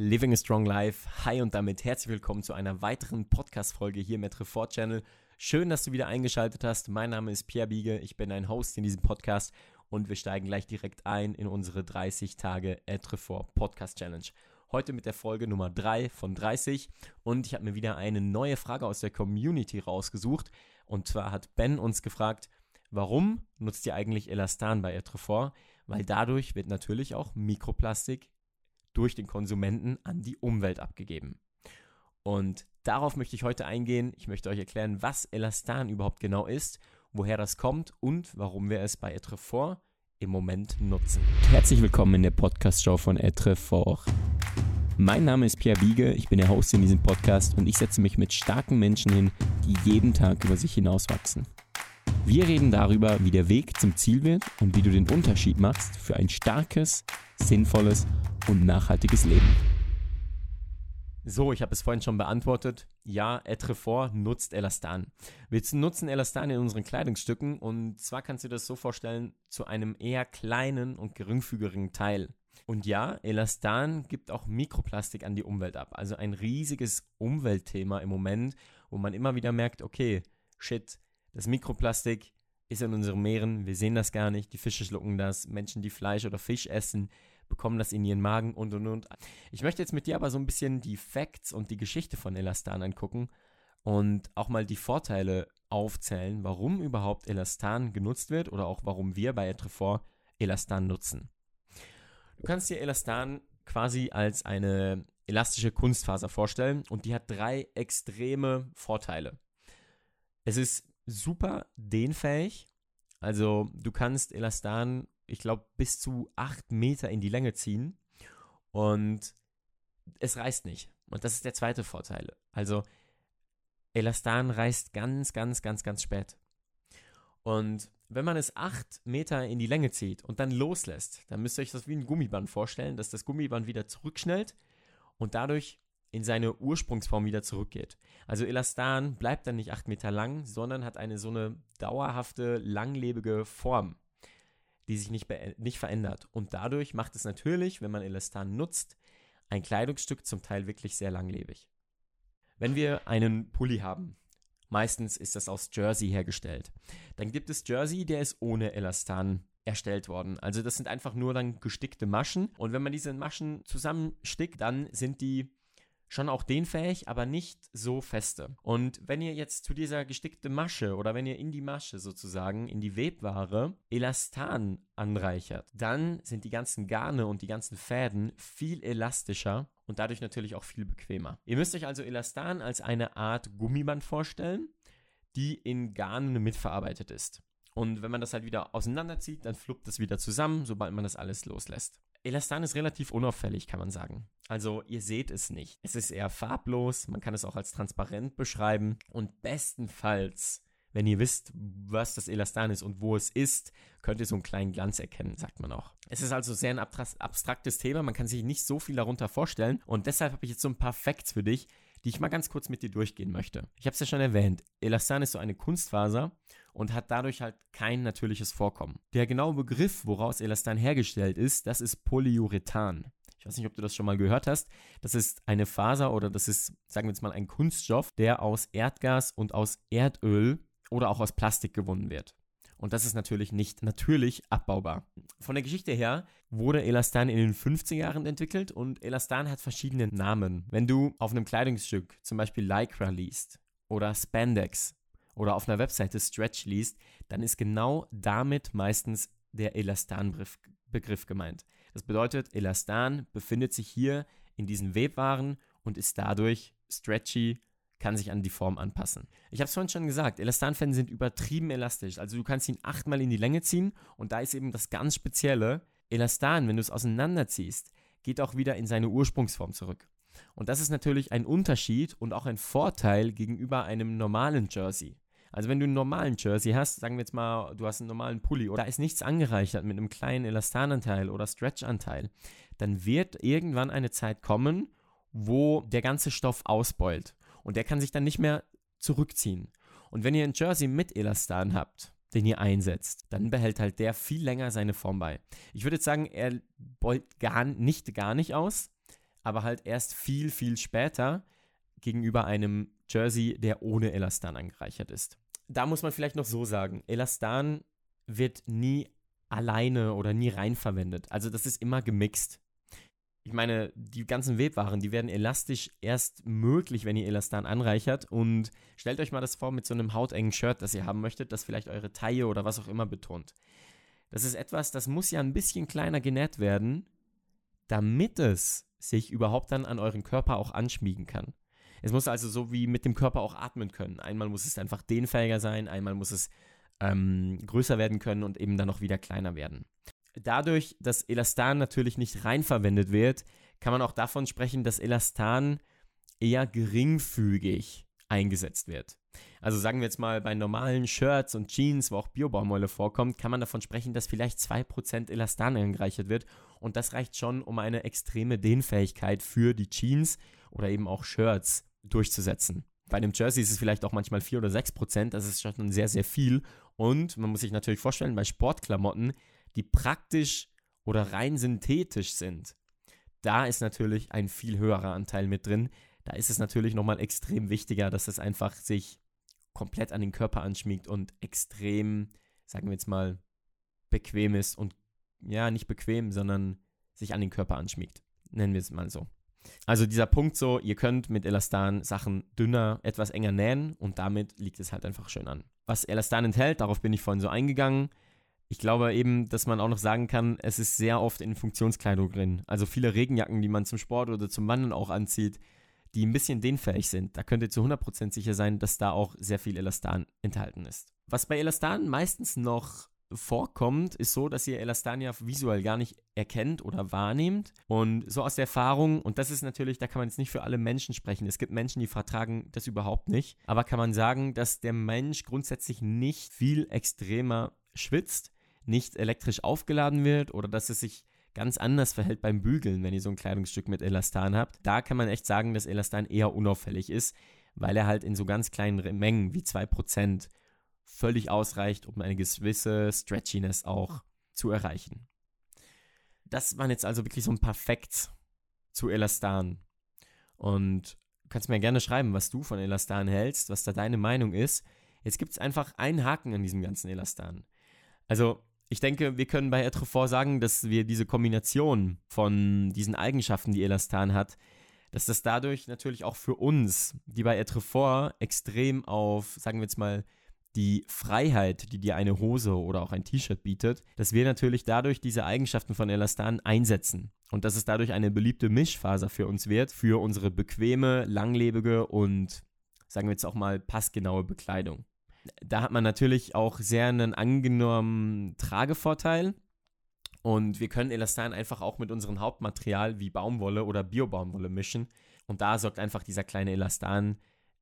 Living a Strong Life. Hi und damit herzlich willkommen zu einer weiteren Podcast-Folge hier im Trefort Channel. Schön, dass du wieder eingeschaltet hast. Mein Name ist Pierre Biege. Ich bin ein Host in diesem Podcast und wir steigen gleich direkt ein in unsere 30 Tage Trefort Podcast Challenge. Heute mit der Folge Nummer 3 von 30 und ich habe mir wieder eine neue Frage aus der Community rausgesucht. Und zwar hat Ben uns gefragt, warum nutzt ihr eigentlich Elastan bei Etrefort? Weil dadurch wird natürlich auch Mikroplastik durch den Konsumenten an die Umwelt abgegeben. Und darauf möchte ich heute eingehen. Ich möchte euch erklären, was Elastan überhaupt genau ist, woher das kommt und warum wir es bei Etrefort im Moment nutzen. Herzlich willkommen in der Podcast-Show von Etrefort. Mein Name ist Pierre Biege, ich bin der Host in diesem Podcast und ich setze mich mit starken Menschen hin, die jeden Tag über sich hinauswachsen. Wir reden darüber, wie der Weg zum Ziel wird und wie du den Unterschied machst für ein starkes, sinnvolles und nachhaltiges Leben. So, ich habe es vorhin schon beantwortet. Ja, Etrefort nutzt Elastan. Wir nutzen Elastan in unseren Kleidungsstücken und zwar kannst du dir das so vorstellen, zu einem eher kleinen und geringfügigen Teil. Und ja, Elastan gibt auch Mikroplastik an die Umwelt ab. Also ein riesiges Umweltthema im Moment, wo man immer wieder merkt, okay, shit, das Mikroplastik ist in unseren Meeren, wir sehen das gar nicht, die Fische schlucken das, Menschen, die Fleisch oder Fisch essen, bekommen das in ihren Magen und und und. Ich möchte jetzt mit dir aber so ein bisschen die Facts und die Geschichte von Elastan angucken und auch mal die Vorteile aufzählen, warum überhaupt Elastan genutzt wird oder auch warum wir bei Etrefort Elastan nutzen. Du kannst dir Elastan quasi als eine elastische Kunstfaser vorstellen und die hat drei extreme Vorteile. Es ist super dehnfähig, also du kannst Elastan ich glaube, bis zu acht Meter in die Länge ziehen und es reißt nicht. Und das ist der zweite Vorteil. Also Elastan reißt ganz, ganz, ganz, ganz spät. Und wenn man es acht Meter in die Länge zieht und dann loslässt, dann müsst ihr euch das wie ein Gummiband vorstellen, dass das Gummiband wieder zurückschnellt und dadurch in seine Ursprungsform wieder zurückgeht. Also Elastan bleibt dann nicht acht Meter lang, sondern hat eine so eine dauerhafte, langlebige Form die sich nicht, nicht verändert. Und dadurch macht es natürlich, wenn man Elastan nutzt, ein Kleidungsstück zum Teil wirklich sehr langlebig. Wenn wir einen Pulli haben, meistens ist das aus Jersey hergestellt, dann gibt es Jersey, der ist ohne Elastan erstellt worden. Also das sind einfach nur dann gestickte Maschen und wenn man diese Maschen zusammenstickt, dann sind die schon auch dehnfähig, aber nicht so feste. Und wenn ihr jetzt zu dieser gestickten Masche oder wenn ihr in die Masche sozusagen, in die Webware Elastan anreichert, dann sind die ganzen Garne und die ganzen Fäden viel elastischer und dadurch natürlich auch viel bequemer. Ihr müsst euch also Elastan als eine Art Gummiband vorstellen, die in Garnen mitverarbeitet ist. Und wenn man das halt wieder auseinanderzieht, dann fluppt es wieder zusammen, sobald man das alles loslässt. Elastan ist relativ unauffällig, kann man sagen. Also ihr seht es nicht. Es ist eher farblos, man kann es auch als transparent beschreiben und bestenfalls, wenn ihr wisst, was das Elastan ist und wo es ist, könnt ihr so einen kleinen Glanz erkennen, sagt man auch. Es ist also sehr ein abstraktes Thema, man kann sich nicht so viel darunter vorstellen und deshalb habe ich jetzt so ein paar Facts für dich, die ich mal ganz kurz mit dir durchgehen möchte. Ich habe es ja schon erwähnt, Elastan ist so eine Kunstfaser und hat dadurch halt kein natürliches Vorkommen. Der genaue Begriff, woraus Elastan hergestellt ist, das ist Polyurethan. Ich weiß nicht, ob du das schon mal gehört hast. Das ist eine Faser oder das ist, sagen wir jetzt mal, ein Kunststoff, der aus Erdgas und aus Erdöl oder auch aus Plastik gewonnen wird. Und das ist natürlich nicht natürlich abbaubar. Von der Geschichte her wurde Elastan in den 50er Jahren entwickelt und Elastan hat verschiedene Namen. Wenn du auf einem Kleidungsstück zum Beispiel Lycra liest oder Spandex oder auf einer Webseite Stretch liest, dann ist genau damit meistens der Elastan-Begriff gemeint. Das bedeutet, Elastan befindet sich hier in diesen Webwaren und ist dadurch stretchy, kann sich an die Form anpassen. Ich habe es vorhin schon gesagt, Elastanfäden sind übertrieben elastisch. Also du kannst ihn achtmal in die Länge ziehen und da ist eben das ganz Spezielle. Elastan, wenn du es auseinanderziehst, geht auch wieder in seine Ursprungsform zurück. Und das ist natürlich ein Unterschied und auch ein Vorteil gegenüber einem normalen Jersey. Also wenn du einen normalen Jersey hast, sagen wir jetzt mal, du hast einen normalen Pulli oder da ist nichts angereichert mit einem kleinen Elastananteil oder Stretchanteil, dann wird irgendwann eine Zeit kommen, wo der ganze Stoff ausbeult und der kann sich dann nicht mehr zurückziehen. Und wenn ihr einen Jersey mit Elastan habt, den ihr einsetzt, dann behält halt der viel länger seine Form bei. Ich würde jetzt sagen, er beult gar nicht gar nicht aus, aber halt erst viel, viel später gegenüber einem Jersey, der ohne Elastan angereichert ist. Da muss man vielleicht noch so sagen, Elastan wird nie alleine oder nie rein verwendet. Also das ist immer gemixt. Ich meine, die ganzen Webwaren, die werden elastisch erst möglich, wenn ihr Elastan anreichert. Und stellt euch mal das vor mit so einem hautengen Shirt, das ihr haben möchtet, das vielleicht eure Taille oder was auch immer betont. Das ist etwas, das muss ja ein bisschen kleiner genäht werden, damit es sich überhaupt dann an euren Körper auch anschmiegen kann. Es muss also so wie mit dem Körper auch atmen können. Einmal muss es einfach dehnfähiger sein, einmal muss es ähm, größer werden können und eben dann auch wieder kleiner werden. Dadurch, dass Elastan natürlich nicht rein verwendet wird, kann man auch davon sprechen, dass Elastan eher geringfügig eingesetzt wird. Also sagen wir jetzt mal, bei normalen Shirts und Jeans, wo auch Biobaumwolle vorkommt, kann man davon sprechen, dass vielleicht 2% Elastan angereichert wird. Und das reicht schon, um eine extreme Dehnfähigkeit für die Jeans oder eben auch Shirts durchzusetzen. Bei einem Jersey ist es vielleicht auch manchmal 4 oder 6 Prozent, das ist schon sehr, sehr viel. Und man muss sich natürlich vorstellen, bei Sportklamotten, die praktisch oder rein synthetisch sind, da ist natürlich ein viel höherer Anteil mit drin. Da ist es natürlich nochmal extrem wichtiger, dass es einfach sich komplett an den Körper anschmiegt und extrem, sagen wir jetzt mal, bequem ist und ja, nicht bequem, sondern sich an den Körper anschmiegt. Nennen wir es mal so. Also dieser Punkt so, ihr könnt mit Elastan Sachen dünner, etwas enger nähen und damit liegt es halt einfach schön an. Was Elastan enthält, darauf bin ich vorhin so eingegangen. Ich glaube eben, dass man auch noch sagen kann, es ist sehr oft in Funktionskleidung drin. Also viele Regenjacken, die man zum Sport oder zum Wandern auch anzieht, die ein bisschen dehnfähig sind. Da könnt ihr zu 100% sicher sein, dass da auch sehr viel Elastan enthalten ist. Was bei Elastan meistens noch vorkommt, ist so, dass ihr Elastania visuell gar nicht erkennt oder wahrnehmt. Und so aus der Erfahrung, und das ist natürlich, da kann man jetzt nicht für alle Menschen sprechen. Es gibt Menschen, die vertragen das überhaupt nicht. Aber kann man sagen, dass der Mensch grundsätzlich nicht viel extremer schwitzt, nicht elektrisch aufgeladen wird oder dass es sich ganz anders verhält beim Bügeln, wenn ihr so ein Kleidungsstück mit Elastan habt. Da kann man echt sagen, dass Elastan eher unauffällig ist, weil er halt in so ganz kleinen Mengen wie 2% völlig ausreicht, um eine gewisse Stretchiness auch zu erreichen. Das waren jetzt also wirklich so ein paar Facts zu Elastan. Und du kannst mir gerne schreiben, was du von Elastan hältst, was da deine Meinung ist. Jetzt gibt es einfach einen Haken an diesem ganzen Elastan. Also, ich denke, wir können bei Etrefort sagen, dass wir diese Kombination von diesen Eigenschaften, die Elastan hat, dass das dadurch natürlich auch für uns, die bei Etrefort extrem auf, sagen wir jetzt mal, die Freiheit, die dir eine Hose oder auch ein T-Shirt bietet, dass wir natürlich dadurch diese Eigenschaften von Elastan einsetzen und dass es dadurch eine beliebte Mischfaser für uns wird, für unsere bequeme, langlebige und sagen wir jetzt auch mal passgenaue Bekleidung. Da hat man natürlich auch sehr einen angenommen Tragevorteil. Und wir können Elastan einfach auch mit unserem Hauptmaterial wie Baumwolle oder Biobaumwolle mischen. Und da sorgt einfach dieser kleine Elastan,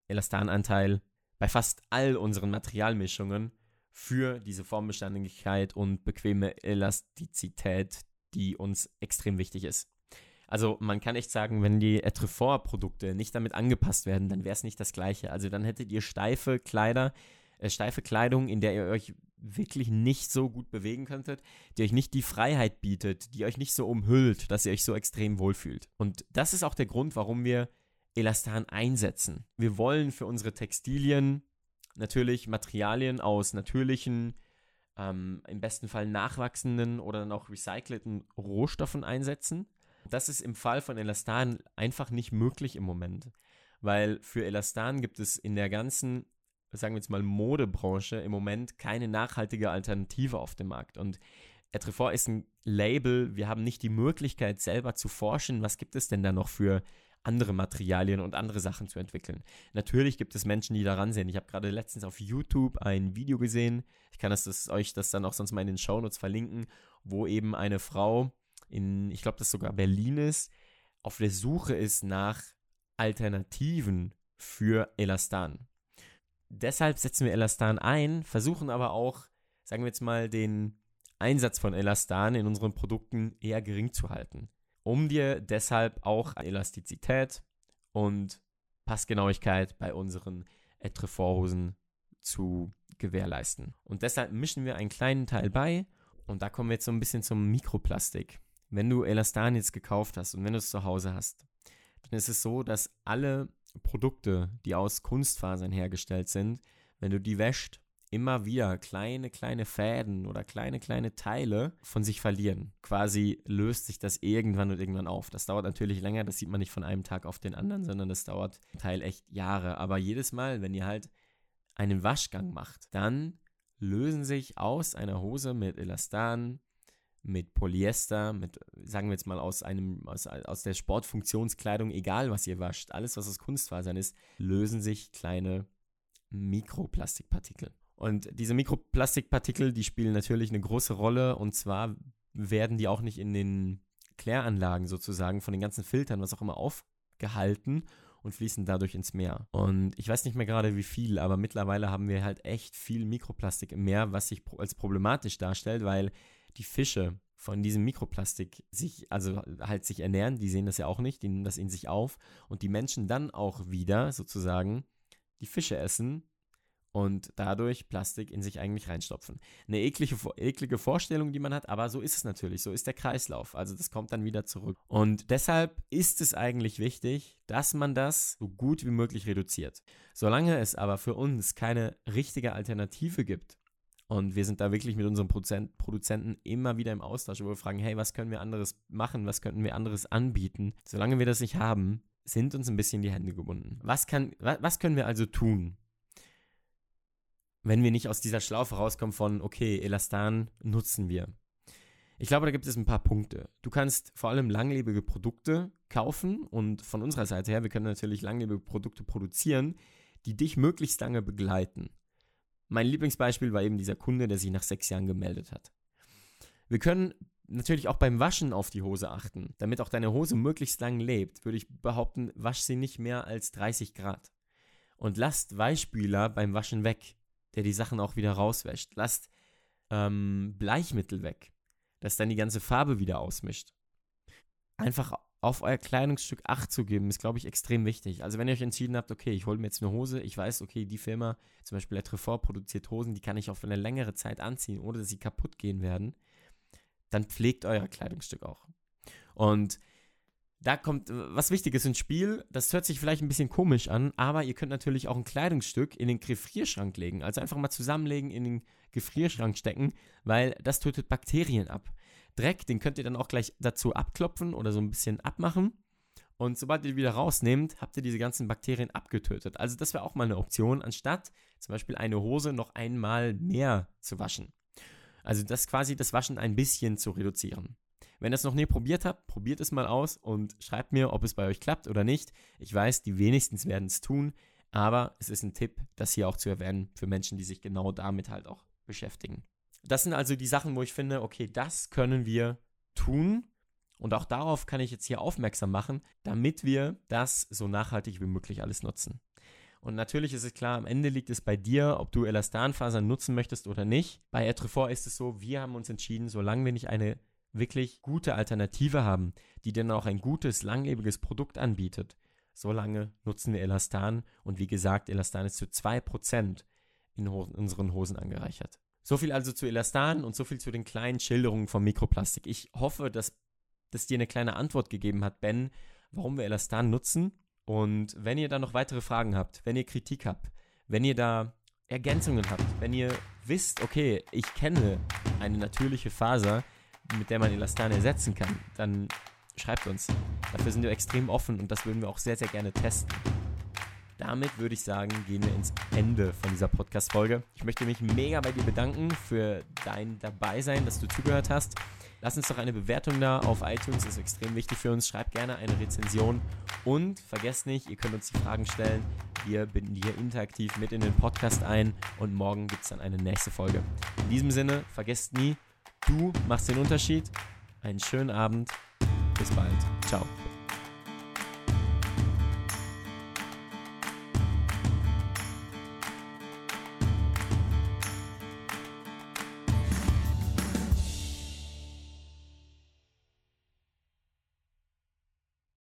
Elastananteil bei fast all unseren Materialmischungen für diese Formbeständigkeit und bequeme Elastizität, die uns extrem wichtig ist. Also man kann echt sagen, wenn die Etrefort-Produkte nicht damit angepasst werden, dann wäre es nicht das gleiche. Also dann hättet ihr steife Kleider, äh, steife Kleidung, in der ihr euch wirklich nicht so gut bewegen könntet, die euch nicht die Freiheit bietet, die euch nicht so umhüllt, dass ihr euch so extrem wohlfühlt. Und das ist auch der Grund, warum wir Elastan einsetzen. Wir wollen für unsere Textilien natürlich Materialien aus natürlichen, ähm, im besten Fall nachwachsenden oder dann auch recycelten Rohstoffen einsetzen. Das ist im Fall von Elastan einfach nicht möglich im Moment, weil für Elastan gibt es in der ganzen, sagen wir jetzt mal, Modebranche im Moment keine nachhaltige Alternative auf dem Markt. Und Etrefort ist ein Label, wir haben nicht die Möglichkeit selber zu forschen, was gibt es denn da noch für andere Materialien und andere Sachen zu entwickeln. Natürlich gibt es Menschen, die daran sehen. Ich habe gerade letztens auf YouTube ein Video gesehen. Ich kann das, das, euch das dann auch sonst mal in den Shownotes verlinken, wo eben eine Frau in, ich glaube, das sogar Berlin ist, auf der Suche ist nach Alternativen für Elastan. Deshalb setzen wir Elastan ein, versuchen aber auch, sagen wir jetzt mal, den Einsatz von Elastan in unseren Produkten eher gering zu halten um dir deshalb auch Elastizität und Passgenauigkeit bei unseren Etreforthosen zu gewährleisten. Und deshalb mischen wir einen kleinen Teil bei und da kommen wir jetzt so ein bisschen zum Mikroplastik. Wenn du Elastan jetzt gekauft hast und wenn du es zu Hause hast, dann ist es so, dass alle Produkte, die aus Kunstfasern hergestellt sind, wenn du die wäscht, immer wieder kleine, kleine Fäden oder kleine, kleine Teile von sich verlieren. Quasi löst sich das irgendwann und irgendwann auf. Das dauert natürlich länger, das sieht man nicht von einem Tag auf den anderen, sondern das dauert zum Teil echt Jahre. Aber jedes Mal, wenn ihr halt einen Waschgang macht, dann lösen sich aus einer Hose mit Elastan, mit Polyester, mit, sagen wir jetzt mal, aus einem, aus, aus der Sportfunktionskleidung, egal was ihr wascht, alles, was aus Kunstfasern ist, lösen sich kleine Mikroplastikpartikel. Und diese Mikroplastikpartikel, die spielen natürlich eine große Rolle und zwar werden die auch nicht in den Kläranlagen sozusagen von den ganzen Filtern, was auch immer, aufgehalten und fließen dadurch ins Meer. Und ich weiß nicht mehr gerade wie viel, aber mittlerweile haben wir halt echt viel Mikroplastik im Meer, was sich als problematisch darstellt, weil die Fische von diesem Mikroplastik sich, also halt sich ernähren, die sehen das ja auch nicht, die nehmen das in sich auf und die Menschen dann auch wieder sozusagen die Fische essen und dadurch Plastik in sich eigentlich reinstopfen. Eine eklige, eklige Vorstellung, die man hat, aber so ist es natürlich, so ist der Kreislauf. Also das kommt dann wieder zurück. Und deshalb ist es eigentlich wichtig, dass man das so gut wie möglich reduziert. Solange es aber für uns keine richtige Alternative gibt, und wir sind da wirklich mit unseren Produzenten immer wieder im Austausch, wo wir fragen, hey, was können wir anderes machen, was könnten wir anderes anbieten? Solange wir das nicht haben, sind uns ein bisschen die Hände gebunden. Was, kann, was können wir also tun, wenn wir nicht aus dieser Schlaufe rauskommen von, okay, Elastan nutzen wir. Ich glaube, da gibt es ein paar Punkte. Du kannst vor allem langlebige Produkte kaufen und von unserer Seite her, wir können natürlich langlebige Produkte produzieren, die dich möglichst lange begleiten. Mein Lieblingsbeispiel war eben dieser Kunde, der sich nach sechs Jahren gemeldet hat. Wir können natürlich auch beim Waschen auf die Hose achten. Damit auch deine Hose möglichst lang lebt, würde ich behaupten, wasch sie nicht mehr als 30 Grad. Und lasst Weichspüler beim Waschen weg der die Sachen auch wieder rauswäscht. Lasst ähm, Bleichmittel weg, das dann die ganze Farbe wieder ausmischt. Einfach auf euer Kleidungsstück Acht zu geben, ist, glaube ich, extrem wichtig. Also wenn ihr euch entschieden habt, okay, ich hole mir jetzt eine Hose, ich weiß, okay, die Firma, zum Beispiel Trefort produziert Hosen, die kann ich auch für eine längere Zeit anziehen, ohne dass sie kaputt gehen werden, dann pflegt euer Kleidungsstück auch. Und da kommt was Wichtiges ins Spiel. Das hört sich vielleicht ein bisschen komisch an, aber ihr könnt natürlich auch ein Kleidungsstück in den Gefrierschrank legen. Also einfach mal zusammenlegen, in den Gefrierschrank stecken, weil das tötet Bakterien ab. Dreck, den könnt ihr dann auch gleich dazu abklopfen oder so ein bisschen abmachen. Und sobald ihr die wieder rausnehmt, habt ihr diese ganzen Bakterien abgetötet. Also das wäre auch mal eine Option, anstatt zum Beispiel eine Hose noch einmal mehr zu waschen. Also das quasi das Waschen ein bisschen zu reduzieren. Wenn ihr es noch nie probiert habt, probiert es mal aus und schreibt mir, ob es bei euch klappt oder nicht. Ich weiß, die wenigsten werden es tun, aber es ist ein Tipp, das hier auch zu erwähnen für Menschen, die sich genau damit halt auch beschäftigen. Das sind also die Sachen, wo ich finde, okay, das können wir tun. Und auch darauf kann ich jetzt hier aufmerksam machen, damit wir das so nachhaltig wie möglich alles nutzen. Und natürlich ist es klar, am Ende liegt es bei dir, ob du Elastanfasern nutzen möchtest oder nicht. Bei Etrefort ist es so, wir haben uns entschieden, solange wir nicht eine wirklich gute Alternative haben, die dann auch ein gutes, langlebiges Produkt anbietet, solange nutzen wir Elastan und wie gesagt, Elastan ist zu 2% in unseren Hosen angereichert. So viel also zu Elastan und so viel zu den kleinen Schilderungen vom Mikroplastik. Ich hoffe, dass das dir eine kleine Antwort gegeben hat, Ben, warum wir Elastan nutzen. Und wenn ihr da noch weitere Fragen habt, wenn ihr Kritik habt, wenn ihr da Ergänzungen habt, wenn ihr wisst, okay, ich kenne eine natürliche Faser, mit der man Elastan ersetzen kann, dann schreibt uns. Dafür sind wir extrem offen und das würden wir auch sehr, sehr gerne testen. Damit würde ich sagen, gehen wir ins Ende von dieser Podcast-Folge. Ich möchte mich mega bei dir bedanken für dein Dabeisein, dass du zugehört hast. Lass uns doch eine Bewertung da auf iTunes, das ist extrem wichtig für uns. Schreib gerne eine Rezension und vergesst nicht, ihr könnt uns die Fragen stellen. Wir binden die hier interaktiv mit in den Podcast ein und morgen gibt es dann eine nächste Folge. In diesem Sinne, vergesst nie, Du machst den Unterschied. Einen schönen Abend. Bis bald. Ciao.